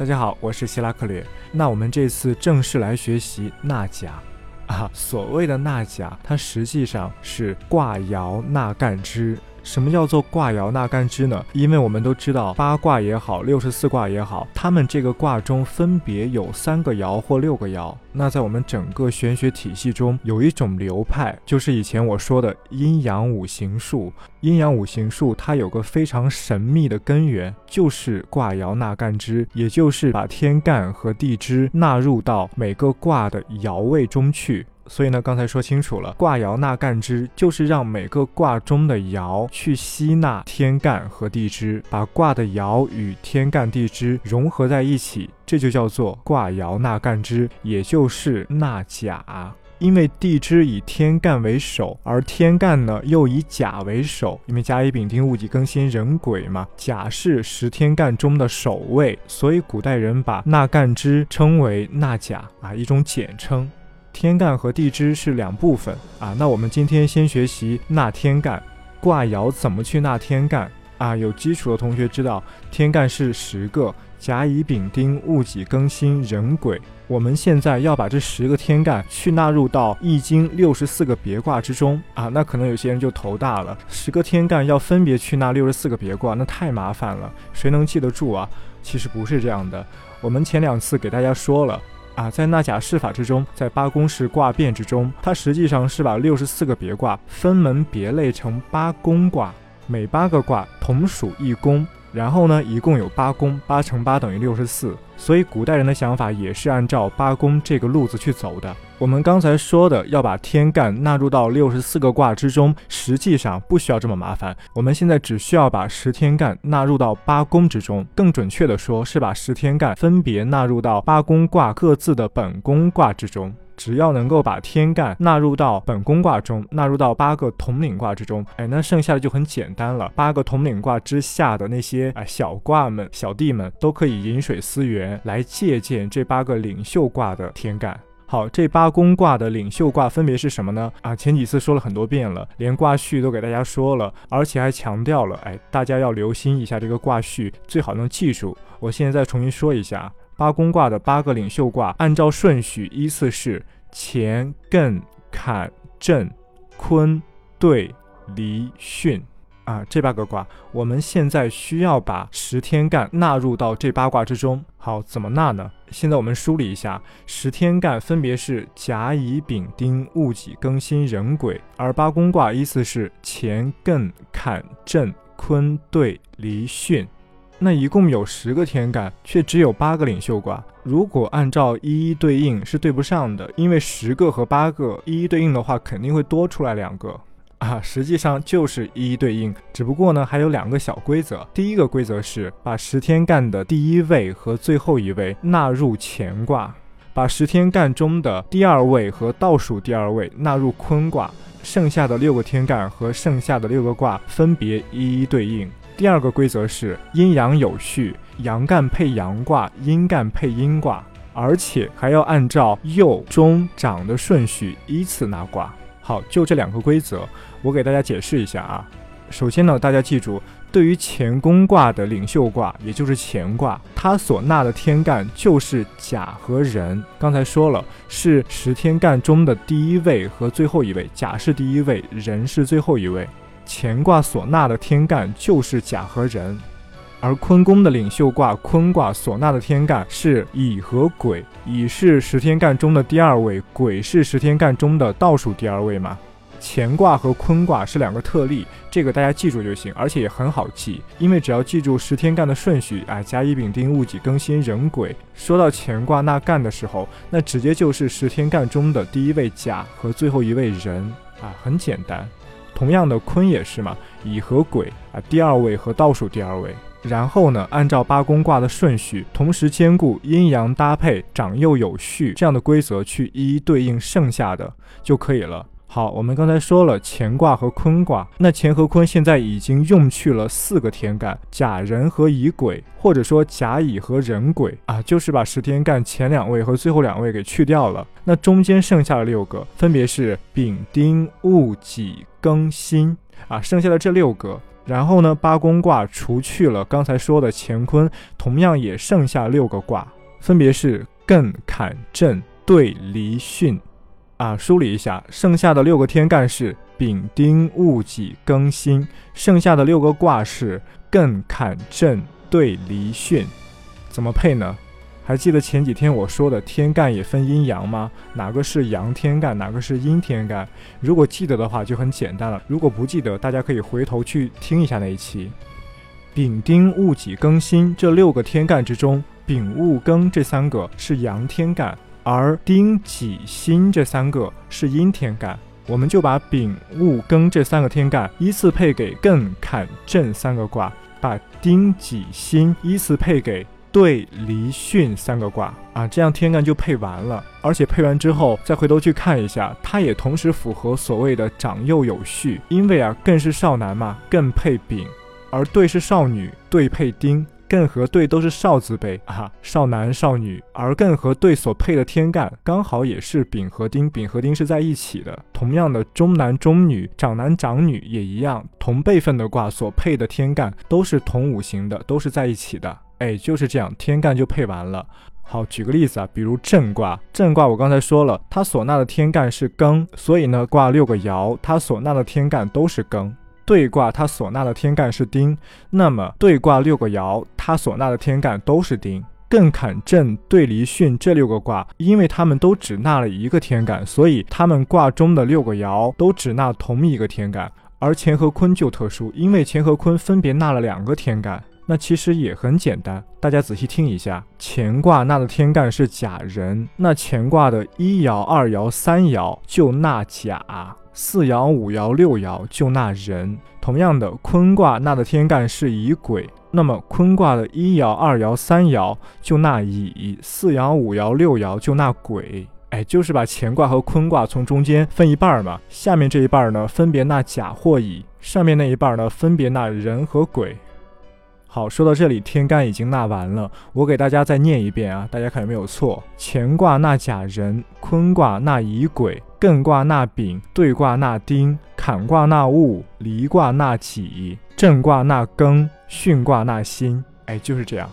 大家好，我是希拉克略。那我们这次正式来学习纳甲啊。所谓的纳甲，它实际上是卦爻纳干支。什么叫做卦爻纳干支呢？因为我们都知道八卦也好，六十四卦也好，它们这个卦中分别有三个爻或六个爻。那在我们整个玄学体系中，有一种流派，就是以前我说的阴阳五行术。阴阳五行术它有个非常神秘的根源，就是卦爻纳干支，也就是把天干和地支纳入到每个卦的爻位中去。所以呢，刚才说清楚了，卦爻纳干支就是让每个卦中的爻去吸纳天干和地支，把卦的爻与天干地支融合在一起，这就叫做卦爻纳干支，也就是纳甲。因为地支以天干为首，而天干呢又以甲为首，因为甲乙丙丁戊己庚辛壬癸嘛，甲是十天干中的首位，所以古代人把纳干支称为纳甲啊，一种简称。天干和地支是两部分啊，那我们今天先学习纳天干，卦爻怎么去纳天干啊？有基础的同学知道，天干是十个，甲乙丙丁戊己庚辛壬癸。我们现在要把这十个天干去纳入到易经六十四个别卦之中啊，那可能有些人就头大了，十个天干要分别去纳六十四个别卦，那太麻烦了，谁能记得住啊？其实不是这样的，我们前两次给大家说了。啊，在那甲释法之中，在八宫式卦变之中，它实际上是把六十四个别卦分门别类成八宫卦，每八个卦同属一宫。然后呢，一共有八宫，八乘八等于六十四。所以古代人的想法也是按照八宫这个路子去走的。我们刚才说的要把天干纳入到六十四个卦之中，实际上不需要这么麻烦。我们现在只需要把十天干纳入到八宫之中，更准确的说是把十天干分别纳入到八宫卦各自的本宫卦之中。只要能够把天干纳入到本宫卦中，纳入到八个统领卦之中，哎，那剩下的就很简单了。八个统领卦之下的那些啊小卦们、小弟们，都可以饮水思源，来借鉴这八个领袖卦的天干。好，这八宫卦的领袖卦分别是什么呢？啊，前几次说了很多遍了，连卦序都给大家说了，而且还强调了，哎，大家要留心一下这个卦序，最好能记住。我现在再重新说一下。八宫卦的八个领袖卦，按照顺序依次是乾、艮、坎、震、坤、兑、离、巽啊，这八个卦，我们现在需要把十天干纳入到这八卦之中。好，怎么纳呢？现在我们梳理一下，十天干分别是甲、乙、丙、丁、戊己、庚辛、壬癸，而八宫卦依次是乾、艮、坎、震、坤、兑、离、巽。那一共有十个天干，却只有八个领袖卦。如果按照一一对应，是对不上的，因为十个和八个一一对应的话，肯定会多出来两个啊。实际上就是一一对应，只不过呢还有两个小规则。第一个规则是把十天干的第一位和最后一位纳入乾卦，把十天干中的第二位和倒数第二位纳入坤卦，剩下的六个天干和剩下的六个卦分别一一对应。第二个规则是阴阳有序，阳干配阳卦，阴干配阴卦，而且还要按照右、中、长的顺序依次纳卦。好，就这两个规则，我给大家解释一下啊。首先呢，大家记住，对于乾宫卦的领袖卦，也就是乾卦，它所纳的天干就是甲和壬。刚才说了，是十天干中的第一位和最后一位，甲是第一位，壬是最后一位。乾卦所纳的天干就是甲和壬，而坤宫的领袖卦坤卦所纳的天干是乙和癸。乙是十天干中的第二位，癸是十天干中的倒数第二位嘛。乾卦和坤卦是两个特例，这个大家记住就行，而且也很好记，因为只要记住十天干的顺序啊，甲乙丙丁戊己庚辛壬癸。说到乾卦纳干的时候，那直接就是十天干中的第一位甲和最后一位壬啊，很简单。同样的，坤也是嘛，乙和癸啊，第二位和倒数第二位。然后呢，按照八宫卦的顺序，同时兼顾阴阳搭配、长幼有序这样的规则去一一对应剩下的就可以了。好，我们刚才说了乾卦和坤卦，那乾和坤现在已经用去了四个天干，甲壬和乙癸，或者说甲乙和壬癸啊，就是把十天干前两位和最后两位给去掉了。那中间剩下的六个，分别是丙丁戊己庚辛啊，剩下的这六个然后呢，八宫卦除去了刚才说的乾坤，同样也剩下六个卦，分别是艮、坎、震、兑、离、巽。啊，梳理一下，剩下的六个天干是丙、丁、戊、己、庚、辛，剩下的六个卦是艮、坎、震、兑、离、巽。怎么配呢？还记得前几天我说的天干也分阴阳吗？哪个是阳天干，哪个是阴天干？如果记得的话就很简单了。如果不记得，大家可以回头去听一下那一期。丙、丁、戊、己、庚、辛这六个天干之中，丙、戊、庚这三个是阳天干。而丁、己、辛这三个是阴天干，我们就把丙、戊、庚这三个天干依次配给艮、坎、震三个卦，把丁、己、辛依次配给兑、离、巽三个卦啊，这样天干就配完了。而且配完之后，再回头去看一下，它也同时符合所谓的长幼有序，因为啊，艮是少男嘛，艮配丙；而兑是少女，兑配丁。艮和兑都是少字辈啊，少男少女，而艮和兑所配的天干刚好也是丙和丁，丙和丁是在一起的。同样的，中男中女，长男长女也一样，同辈分的卦所配的天干都是同五行的，都是在一起的。哎，就是这样，天干就配完了。好，举个例子啊，比如震卦，震卦我刚才说了，它所纳的天干是庚，所以呢，卦六个爻，它所纳的天干都是庚。对卦它所纳的天干是丁，那么对卦六个爻，它所纳的天干都是丁。艮坎震兑离巽这六个卦，因为它们都只纳了一个天干，所以它们卦中的六个爻都只纳同一个天干。而乾和坤就特殊，因为乾和坤分别纳了两个天干。那其实也很简单，大家仔细听一下，乾卦纳的天干是甲人，那乾卦的一爻、二爻、三爻就纳甲。四爻、五爻、六爻就纳人。同样的，坤卦纳的天干是乙癸，那么坤卦的一爻、二爻、三爻就纳乙；四爻、五爻、六爻就纳癸。哎，就是把乾卦和坤卦从中间分一半嘛。下面这一半呢，分别纳甲或乙；上面那一半呢，分别纳人和鬼。好，说到这里，天干已经纳完了，我给大家再念一遍啊，大家看有没有错？乾卦纳甲人，坤卦纳乙癸，艮卦纳丙，兑卦纳丁，坎卦纳戊，离卦纳己，震卦纳庚，巽卦纳辛。哎，就是这样。